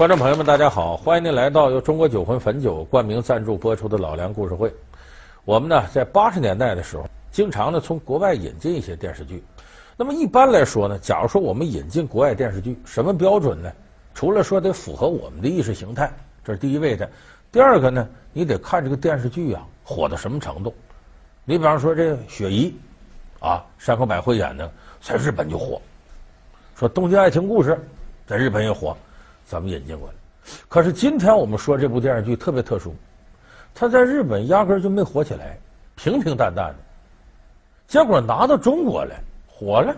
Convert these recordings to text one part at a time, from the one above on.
观众朋友们，大家好！欢迎您来到由中国酒魂汾酒冠名赞助播出的《老梁故事会》。我们呢，在八十年代的时候，经常呢从国外引进一些电视剧。那么一般来说呢，假如说我们引进国外电视剧，什么标准呢？除了说得符合我们的意识形态，这是第一位的。第二个呢，你得看这个电视剧啊火到什么程度。你比方说这雪姨，啊，山口百惠演的，在日本就火。说《东京爱情故事》在日本也火。咱们引进过来，可是今天我们说这部电视剧特别特殊，它在日本压根儿就没火起来，平平淡淡的。结果拿到中国来火了，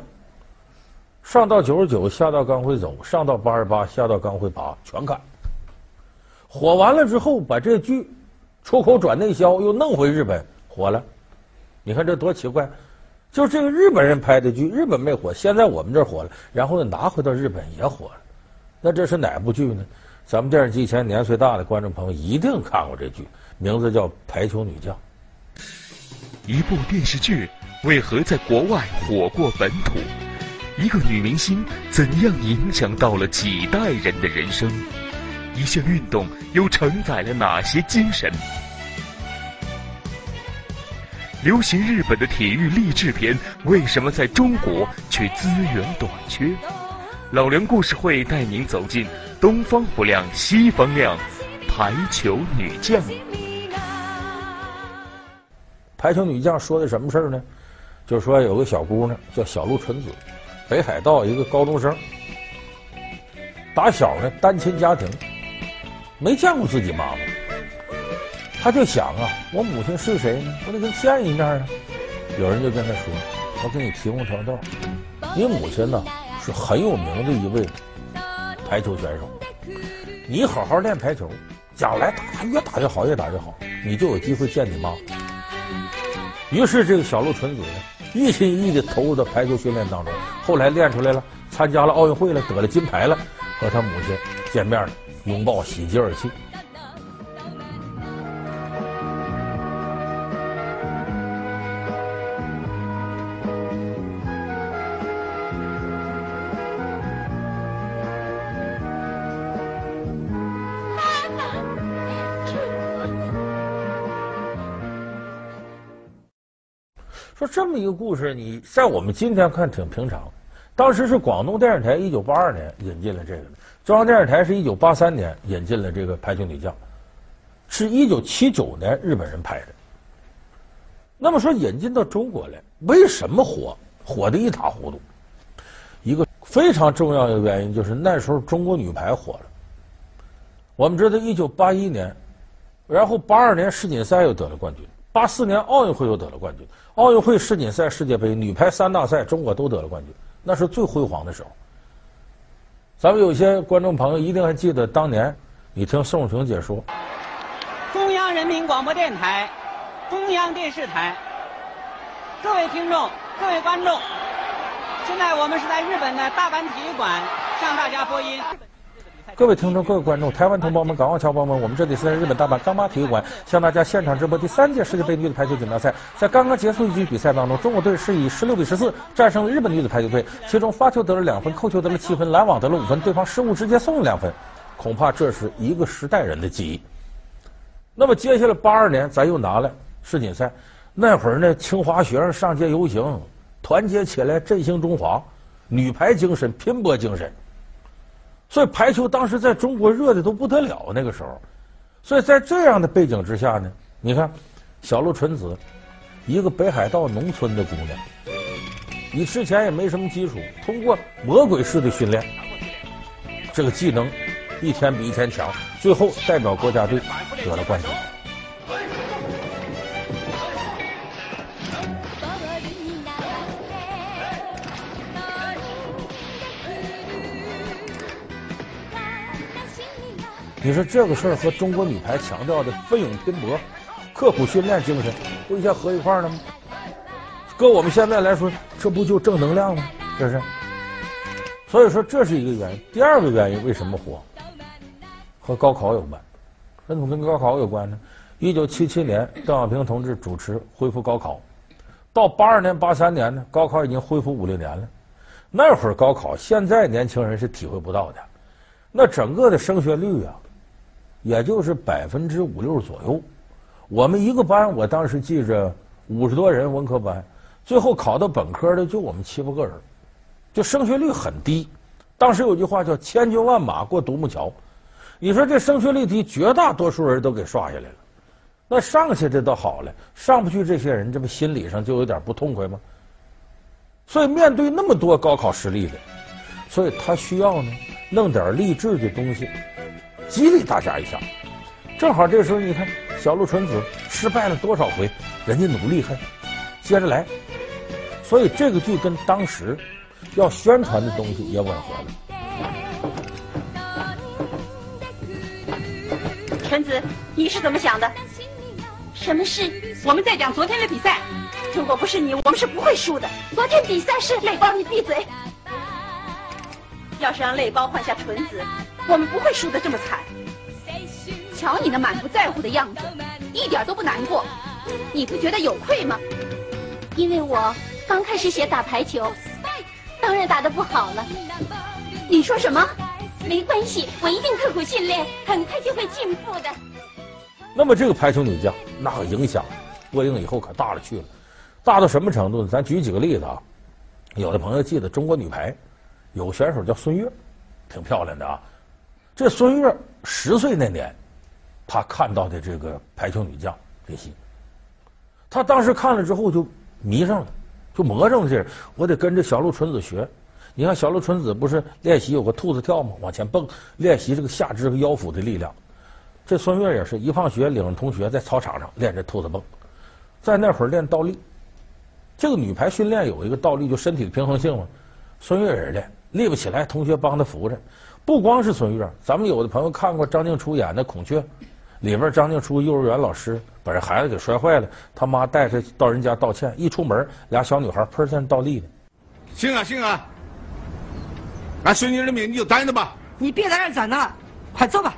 上到九十九，下到刚会走，上到八十八，下到刚会拔，全看。火完了之后，把这剧出口转内销，又弄回日本火了。你看这多奇怪！就这个日本人拍的剧，日本没火，现在我们这儿火了，然后呢拿回到日本也火了。那这是哪部剧呢？咱们电视机前年岁大的观众朋友一定看过这剧，名字叫《排球女将》。一部电视剧为何在国外火过本土？一个女明星怎样影响到了几代人的人生？一项运动又承载了哪些精神？流行日本的体育励志片，为什么在中国却资源短缺？老梁故事会带您走进东方不亮西方亮，排球女将。排球女将说的什么事儿呢？就是说有个小姑娘叫小鹿纯子，北海道一个高中生，打小呢单亲家庭，没见过自己妈妈，她就想啊，我母亲是谁呢？我得跟见一面啊。有人就跟她说：“我给你提供条道，你母亲呢？”是很有名的一位排球选手，你好好练排球，将来打越打越好，越打越好，你就有机会见你妈。于是这个小鹿纯子呢，一心一意的投入到排球训练当中，后来练出来了，参加了奥运会了，得了金牌了，和他母亲见面了，拥抱，喜极而泣。这么一个故事，你在我们今天看挺平常。当时是广东电视台一九八二年引进了这个，中央电视台是一九八三年引进了这个《排球女将》，是一九七九年日本人拍的。那么说引进到中国来，为什么火？火的一塌糊涂。一个非常重要的原因就是那时候中国女排火了。我们知道一九八一年，然后八二年世锦赛又得了冠军。八四年奥运会又得了冠军，奥运会、世锦赛、世界杯女排三大赛，中国都得了冠军，那是最辉煌的时候。咱们有些观众朋友一定还记得当年，你听宋仲情解说。中央人民广播电台、中央电视台，各位听众、各位观众，现在我们是在日本的大阪体育馆向大家播音。各位听众，各位观众，台湾同胞们，港澳侨胞们，我们这里是在日本大阪钢巴体育馆向大家现场直播第三届世界杯女子排球锦标赛。在刚刚结束一局比赛当中，中国队是以十六比十四战胜了日本女子排球队，其中发球得了两分，扣球得了七分，拦网得了五分，对方失误直接送了两分。恐怕这是一个时代人的记忆。那么接下来八二年，咱又拿了世锦赛，那会儿呢，清华学生上街游行，团结起来振兴中华，女排精神，拼搏精神。所以排球当时在中国热的都不得了，那个时候，所以在这样的背景之下呢，你看，小鹿纯子，一个北海道农村的姑娘，你之前也没什么基础，通过魔鬼式的训练，这个技能一天比一天强，最后代表国家队得了冠军。你说这个事儿和中国女排强调的奋勇拼搏、刻苦训练精神，不一下合一块儿了吗？搁我们现在来说，这不就正能量吗？这是。所以说这是一个原因。第二个原因为什么火？和高考有关。那怎么跟高考有关呢？一九七七年，邓小平同志主持恢复高考，到八二年、八三年呢，高考已经恢复五六年了。那会儿高考，现在年轻人是体会不到的。那整个的升学率啊，也就是百分之五六左右。我们一个班，我当时记着五十多人文科班，最后考到本科的就我们七八个人，就升学率很低。当时有句话叫“千军万马过独木桥”，你说这升学率低，绝大多数人都给刷下来了。那上去的倒好了，上不去这些人，这不心理上就有点不痛快吗？所以面对那么多高考失利的，所以他需要呢弄点励志的东西，激励大家一下。正好这时候你看小鹿纯子失败了多少回，人家努力还接着来，所以这个剧跟当时要宣传的东西也吻合了。纯子，你是怎么想的？什么事？我们在讲昨天的比赛。如果不是你，我们是不会输的。昨天比赛是泪包，你闭嘴。要是让泪包换下纯子，我们不会输得这么惨。瞧你那满不在乎的样子，一点都不难过。你不觉得有愧吗？因为我刚开始学打排球，当然打得不好了。你说什么？没关系，我一定刻苦训练，很快就会进步的。那么这个排球女将，那个影响播映以后可大了去了。大到什么程度呢？咱举几个例子啊。有的朋友记得中国女排有个选手叫孙悦，挺漂亮的啊。这孙悦十岁那年，他看到的这个排球女将这戏，他当时看了之后就迷上了，就魔怔了这。我得跟着小鹿纯子学。你看小鹿纯子不是练习有个兔子跳吗？往前蹦，练习这个下肢和腰腹的力量。这孙悦也是一放学，领着同学在操场上练这兔子蹦，在那会儿练倒立。这个女排训练有一个倒立，就身体的平衡性嘛。孙悦也练，立不起来，同学帮他扶着。不光是孙悦，咱们有的朋友看过张静初演的《孔雀》，里边张静初幼儿园老师把这孩子给摔坏了，他妈带他到人家道歉，一出门俩小女孩砰在那倒立的。行啊行啊，俺孙女的命你就担着吧。你别在这站着，快走吧。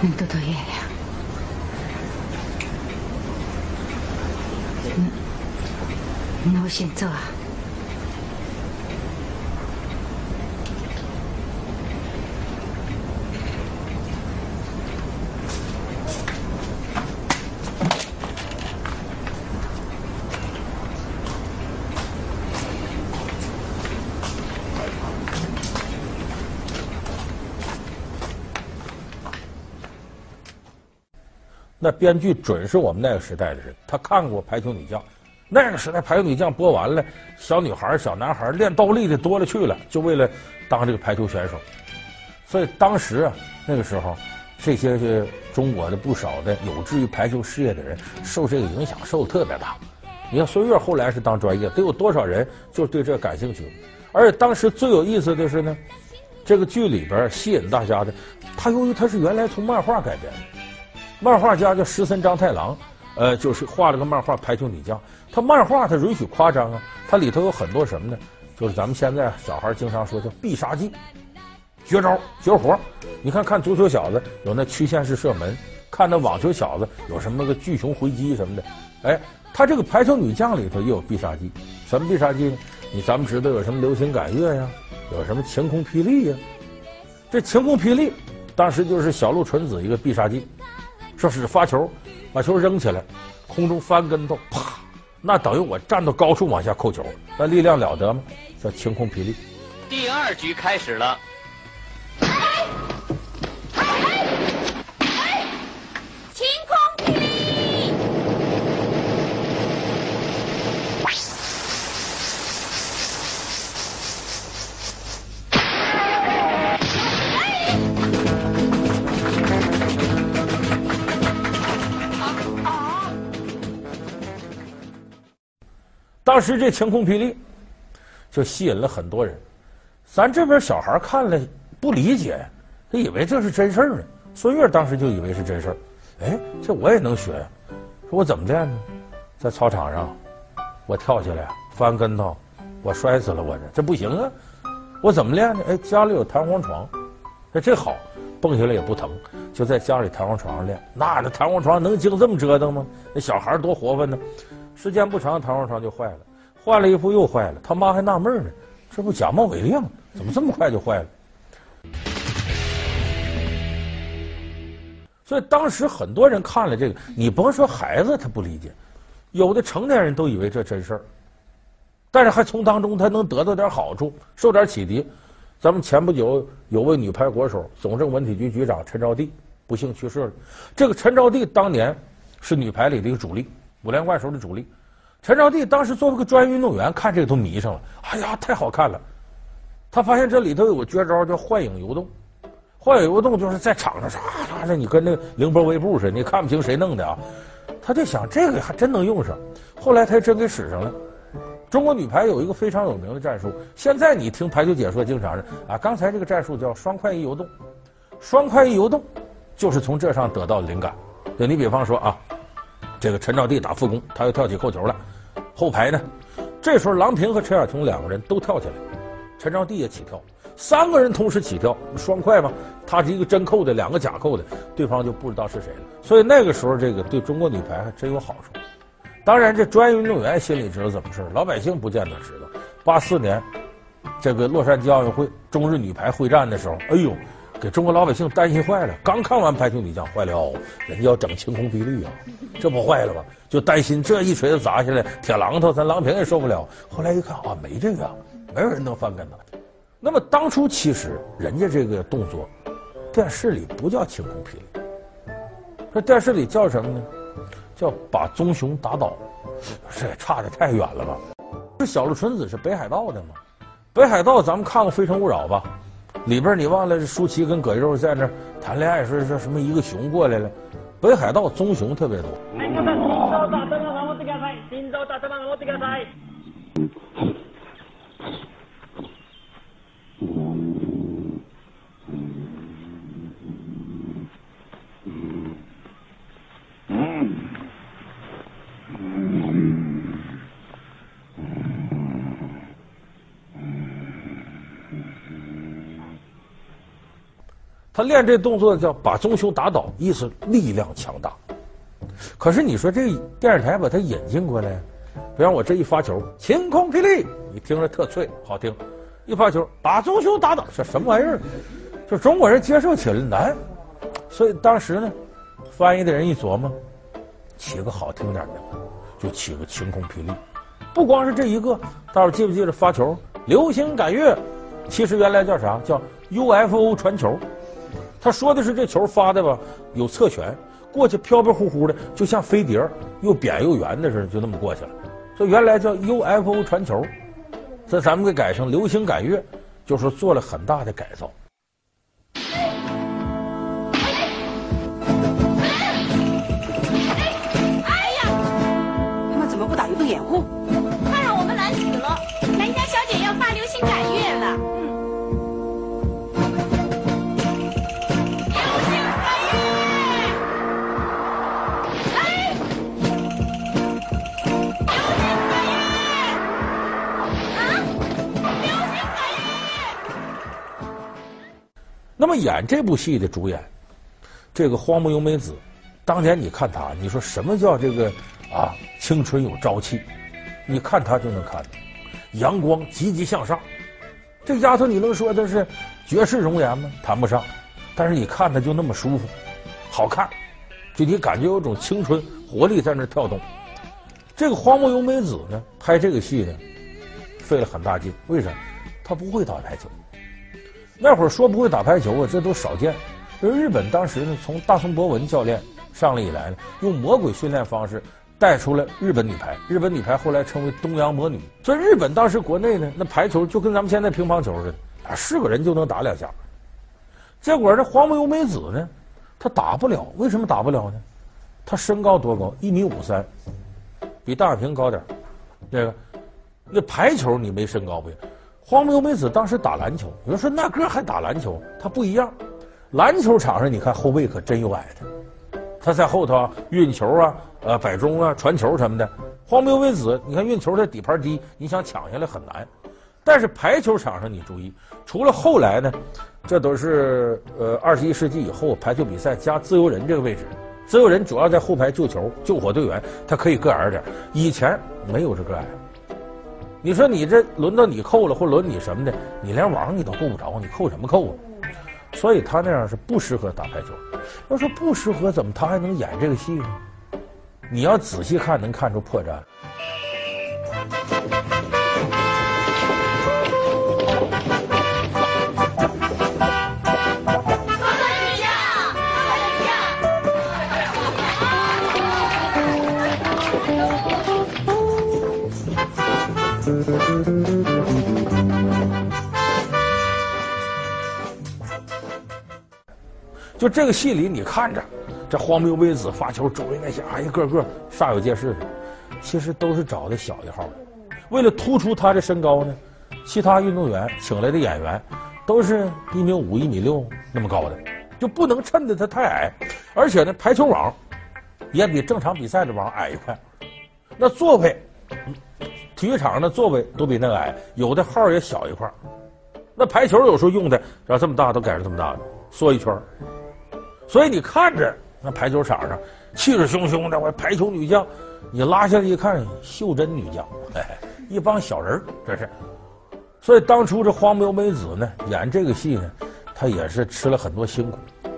那么多月亮，那我先走啊。那编剧准是我们那个时代的人，他看过《排球女将》，那个时代《排球女将》播完了，小女孩、小男孩练倒立的多了去了，就为了当这个排球选手。所以当时啊，那个时候，这些是中国的不少的有志于排球事业的人，受这个影响受的特别大。你看孙悦后来是当专业，得有多少人就对这感兴趣？而且当时最有意思的是呢，这个剧里边吸引大家的，他由于他是原来从漫画改编的。漫画家叫石森章太郎，呃，就是画了个漫画《排球女将》。他漫画他允许夸张啊，它里头有很多什么呢？就是咱们现在小孩经常说叫必杀技、绝招、绝活。你看看足球小子有那曲线式射门，看那网球小子有什么个巨熊回击什么的。哎，他这个排球女将里头也有必杀技。什么必杀技呢？你咱们知道有什么流星赶月呀，有什么晴空霹雳呀？这晴空霹雳当时就是小鹿纯子一个必杀技。说是发球，把球扔起来，空中翻跟头，啪，那等于我站到高处往下扣球，那力量了得吗？叫晴空霹雳。第二局开始了。当时这晴空霹雳就吸引了很多人，咱这边小孩看了不理解，他以为这是真事儿呢。孙悦当时就以为是真事儿，哎，这我也能学呀？说我怎么练呢？在操场上，我跳起来翻跟头，我摔死了，我这这不行啊！我怎么练呢？哎，家里有弹簧床，哎，这好，蹦下来也不疼，就在家里弹簧床上练。那那弹簧床能经这么折腾吗？那小孩多活泛呢。时间不长，弹簧床就坏了，换了一副又坏了。他妈还纳闷呢，这不假冒伪劣吗？怎么这么快就坏了？所以当时很多人看了这个，你甭说孩子他不理解，有的成年人都以为这真事儿，但是还从当中他能得到点好处，受点启迪。咱们前不久有位女排国手，总政文体局局长陈招娣不幸去世了。这个陈招娣当年是女排里的一个主力，五连冠时候的主力。陈招娣当时作为个专业运动员，看这个都迷上了。哎呀，太好看了！他发现这里头有个绝招，叫幻影游动。幻影游动就是在场上啥啥的，你跟那个凌波微步似的，你看不清谁弄的啊。他就想这个还真能用上，后来他真给使上了。中国女排有一个非常有名的战术，现在你听排球解说经常是啊，刚才这个战术叫双快一游动，双快一游动就是从这上得到灵感。对你比方说啊，这个陈招娣打副攻，他又跳起扣球了，后排呢，这时候郎平和陈晓琼两个人都跳起来，陈招娣也起跳，三个人同时起跳，双快嘛，他是一个真扣的，两个假扣的，对方就不知道是谁了。所以那个时候这个对中国女排还真有好处。当然，这专业运动员心里知道怎么事，老百姓不见得知道。八四年，这个洛杉矶奥运会中日女排会战的时候，哎呦，给中国老百姓担心坏了。刚看完排球女将，坏了，人家要整晴空霹雳啊，这不坏了吗？就担心这一锤子砸下来，铁榔头，咱郎平也受不了。后来一看啊，没这个，没有人能翻跟头。那么当初其实人家这个动作，电视里不叫晴空霹雳，说电视里叫什么呢？叫把棕熊打倒，这也差的太远了吧？这小鹿纯子是北海道的吗？北海道咱们看过《非诚勿扰》吧？里边你忘了舒淇跟葛优在那谈恋爱，说说什么一个熊过来了？北海道棕熊特别多。他练这动作叫把棕熊打倒，意思力量强大。可是你说这电视台把他引进过来，比方我这一发球，晴空霹雳，你听着特脆，好听；一发球，把棕熊打倒，这什么玩意儿？就中国人接受起来难。所以当时呢，翻译的人一琢磨，起个好听点的，就起个晴空霹雳。不光是这一个，大伙记不记得发球流星赶月？其实原来叫啥？叫 UFO 传球。他说的是这球发的吧，有侧旋，过去飘飘忽忽的，就像飞碟，又扁又圆的似的，就那么过去了。这原来叫 UFO 传球，这咱们给改成流星赶月，就是做了很大的改造。么演这部戏的主演，这个荒木由美子，当年你看她，你说什么叫这个啊青春有朝气？你看她就能看到阳光积极向上。这丫头你能说她是绝世容颜吗？谈不上，但是你看她就那么舒服，好看，就你感觉有种青春活力在那跳动。这个荒木由美子呢，拍这个戏呢，费了很大劲，为啥？她不会打台球。那会儿说不会打排球啊，这都少见。因为日本当时呢，从大松博文教练上来以来呢，用魔鬼训练方式带出了日本女排。日本女排后来称为东洋魔女。所以日本当时国内呢，那排球就跟咱们现在乒乓球似的，啊，是个人就能打两下。结果这荒木由美子呢，她打不了。为什么打不了呢？她身高多高？一米五三，比大平高点儿。这个，那排球你没身高不行。荒木由美子当时打篮球，有人说那个还打篮球，他不一样。篮球场上你看后卫可真有矮的，他在后头运球啊、呃摆中啊、传球什么的。荒木由美子，你看运球他底盘低，你想抢下来很难。但是排球场上你注意，除了后来呢，这都是呃二十一世纪以后排球比赛加自由人这个位置，自由人主要在后排救球，救火队员，他可以个矮点。以前没有这个矮。你说你这轮到你扣了，或轮你什么的，你连网你都够不着，你扣什么扣啊？所以他那样是不适合打排球。要说不适合，怎么他还能演这个戏呢？你要仔细看，能看出破绽。就这个戏里，你看着这荒谬微子发球，周围那些啊一个个煞有介事的，其实都是找的小一号。为了突出他的身高呢，其他运动员请来的演员都是一米五、一米六那么高的，就不能衬得他太矮。而且呢，排球网也比正常比赛的网矮一块。那座位，体育场的座位都比那矮，有的号也小一块。那排球有时候用的，然后这么大都改成这么大的，缩一圈。所以你看着那排球场上气势汹汹的，我排球女将，你拉下来一看，袖珍女将，哎，一帮小人这是。所以当初这荒木由美子呢演这个戏呢，她也是吃了很多辛苦，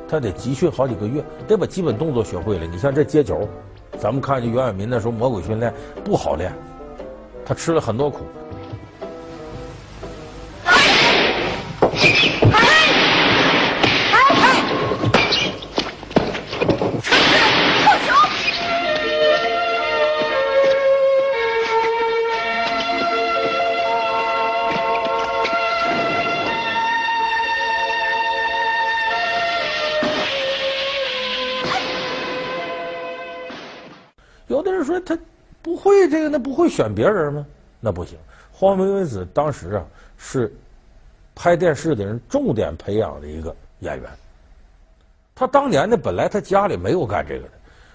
她得集训好几个月，得把基本动作学会了。你像这接球，咱们看见袁伟民那时候魔鬼训练不好练，他吃了很多苦。选别人吗？那不行。荒木由子当时啊是拍电视的人重点培养的一个演员。他当年呢，本来他家里没有干这个的。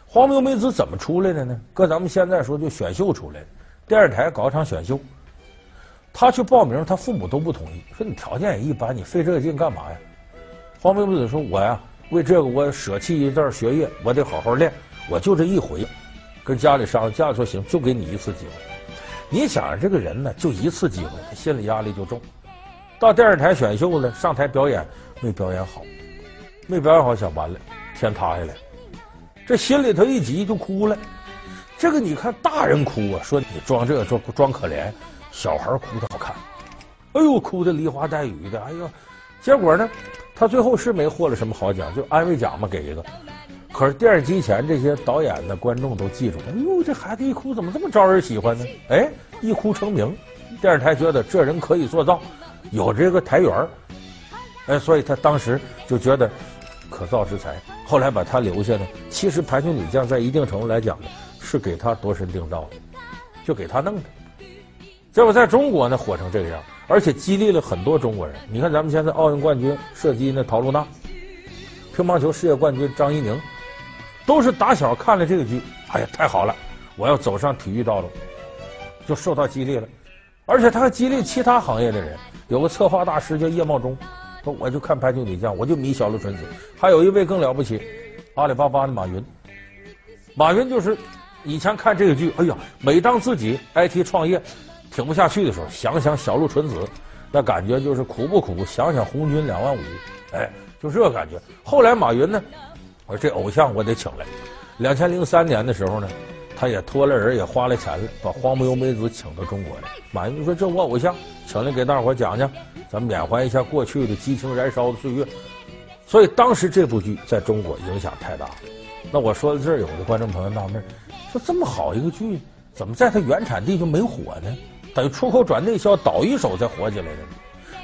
荒木由子怎么出来的呢？搁咱们现在说就选秀出来的，电视台搞一场选秀，他去报名，他父母都不同意，说你条件也一般，你费这个劲干嘛呀？荒木由子说：“我呀，为这个我舍弃一段学业，我得好好练，我就这一回。”跟家里商量，家里说行，就给你一次机会。你想这个人呢，就一次机会，他心理压力就重。到电视台选秀了，上台表演没表演好，没表演好，想完了，天塌下来，这心里头一急就哭了。这个你看大人哭啊，说你装这装装可怜，小孩哭的好看。哎呦，哭的梨花带雨的，哎呦，结果呢，他最后是没获了什么好奖，就安慰奖嘛，给一个。可是电视机前这些导演的观众都记住，哎呦，这孩子一哭怎么这么招人喜欢呢？哎，一哭成名，电视台觉得这人可以做到，有这个台缘哎，所以他当时就觉得可造之才。后来把他留下呢，其实排球女将在一定程度来讲呢，是给他度身定造的，就给他弄的。结果在中国呢，火成这个样，而且激励了很多中国人。你看咱们现在奥运冠军射击那陶露娜，乒乓球世界冠军张怡宁。都是打小看了这个剧，哎呀，太好了！我要走上体育道路，就受到激励了。而且他还激励其他行业的人。有个策划大师叫叶茂中，说我就看排球女将，我就迷小鹿纯子。还有一位更了不起，阿里巴巴的马云。马云就是以前看这个剧，哎呀，每当自己 IT 创业挺不下去的时候，想想小鹿纯子，那感觉就是苦不苦？想想红军两万五，哎，就这个感觉。后来马云呢？我这偶像我得请来。两千零三年的时候呢，他也托了人，也花了钱了，把荒木由美子请到中国来。马云就说：“这我偶像，请来给大伙讲讲，咱们缅怀一下过去的激情燃烧的岁月。”所以当时这部剧在中国影响太大了。那我说到这儿，有的观众朋友纳闷，说这么好一个剧，怎么在它原产地就没火呢？等于出口转内销，倒一手才火起来的？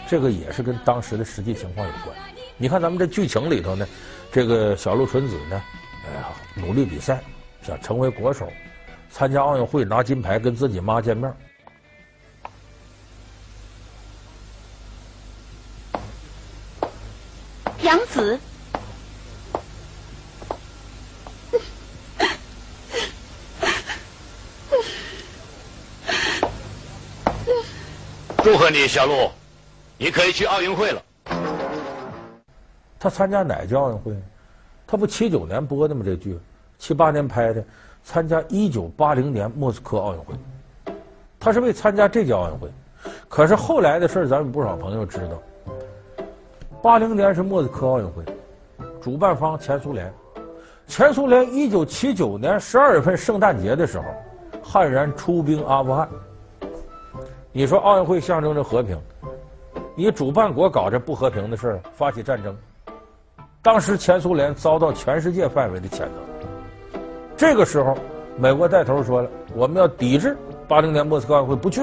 这个也是跟当时的实际情况有关。你看咱们这剧情里头呢。这个小鹿纯子呢，哎呀，努力比赛，想成为国手，参加奥运会拿金牌，跟自己妈见面。杨子，祝贺你，小鹿，你可以去奥运会了。他参加哪届奥运会？他不七九年播的吗？这剧七八年拍的，参加一九八零年莫斯科奥运会。他是为参加这届奥运会，可是后来的事儿，咱们不少朋友知道。八零年是莫斯科奥运会，主办方前苏联。前苏联一九七九年十二月份圣诞节的时候，悍然出兵阿富汗。你说奥运会象征着和平，你主办国搞这不和平的事儿，发起战争。当时前苏联遭到全世界范围的谴责。这个时候，美国带头说了，我们要抵制八零年莫斯科奥运会，不去。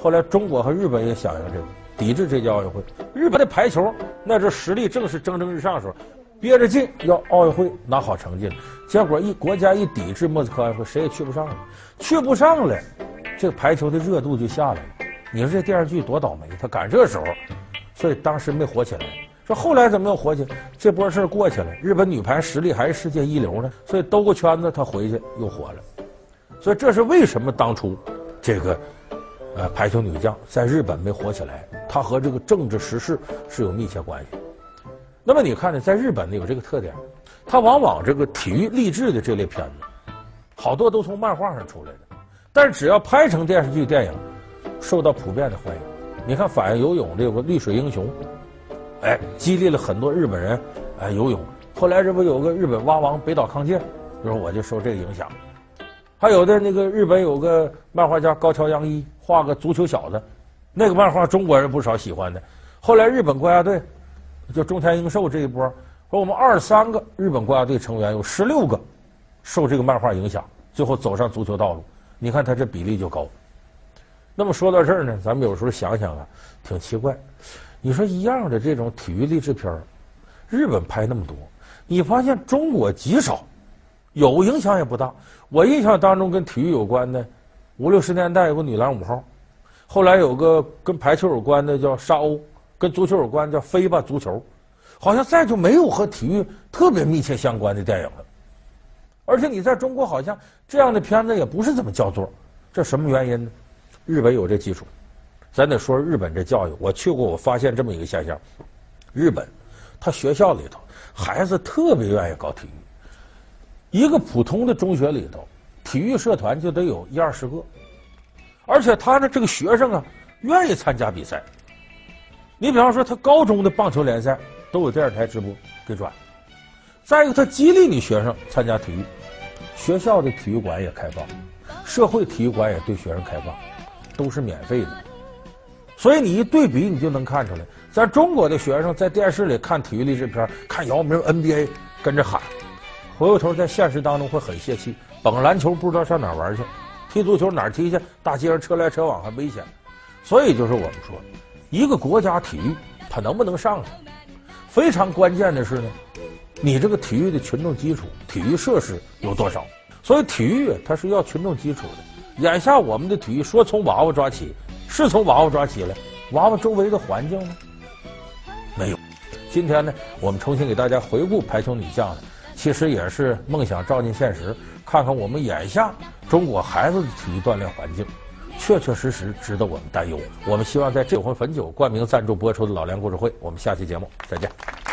后来中国和日本也响应这个，抵制这届奥运会。日本的排球那时候实力正是蒸蒸日上的时候，憋着劲要奥运会拿好成绩。结果一国家一抵制莫斯科奥运会，谁也去不上了，去不上了，这个排球的热度就下来了。你说这电视剧多倒霉，他赶这时候，所以当时没火起来。这后来怎么又火起来？这波事儿过去了，日本女排实力还是世界一流呢，所以兜个圈子，她回去又火了。所以这是为什么当初这个呃排球女将在日本没火起来？它和这个政治时事是有密切关系。那么你看呢，在日本呢有这个特点，它往往这个体育励志的这类片子，好多都从漫画上出来的，但是只要拍成电视剧、电影，受到普遍的欢迎。你看反映游泳的有个绿水英雄。哎，激励了很多日本人哎游泳。后来这不有个日本蛙王北岛康介，就说我就受这个影响。还有的那个日本有个漫画家高桥阳一画个足球小子，那个漫画中国人不少喜欢的。后来日本国家队就中田英寿这一波，说我们二十三个日本国家队成员有十六个受这个漫画影响，最后走上足球道路。你看他这比例就高。那么说到这儿呢，咱们有时候想想啊，挺奇怪。你说一样的这种体育励志片儿，日本拍那么多，你发现中国极少，有影响也不大。我印象当中跟体育有关的，五六十年代有个女篮五号，后来有个跟排球有关的叫沙鸥，跟足球有关的叫飞吧足球，好像再就没有和体育特别密切相关的电影了。而且你在中国好像这样的片子也不是怎么叫座，这什么原因呢？日本有这基础。咱得说日本这教育，我去过，我发现这么一个现象：日本，他学校里头孩子特别愿意搞体育，一个普通的中学里头，体育社团就得有一二十个，而且他的这个学生啊，愿意参加比赛。你比方说，他高中的棒球联赛都有电视台直播给转。再一个，他激励你学生参加体育，学校的体育馆也开放，社会体育馆也对学生开放，都是免费的。所以你一对比，你就能看出来，咱中国的学生在电视里看体育励志片，看姚明 NBA，跟着喊，回过头在现实当中会很泄气。蹦篮球不知道上哪玩去，踢足球哪踢去？大街上车来车往还危险。所以就是我们说，一个国家体育它能不能上去，非常关键的是呢，你这个体育的群众基础、体育设施有多少？所以体育它是要群众基础的。眼下我们的体育说从娃娃抓起。是从娃娃抓起来，娃娃周围的环境呢？没有。今天呢，我们重新给大家回顾排球女将，其实也是梦想照进现实，看看我们眼下中国孩子的体育锻炼环境，确确实实值得我们担忧。我们希望在这九魂汾酒冠名赞助播出的《老梁故事会》，我们下期节目再见。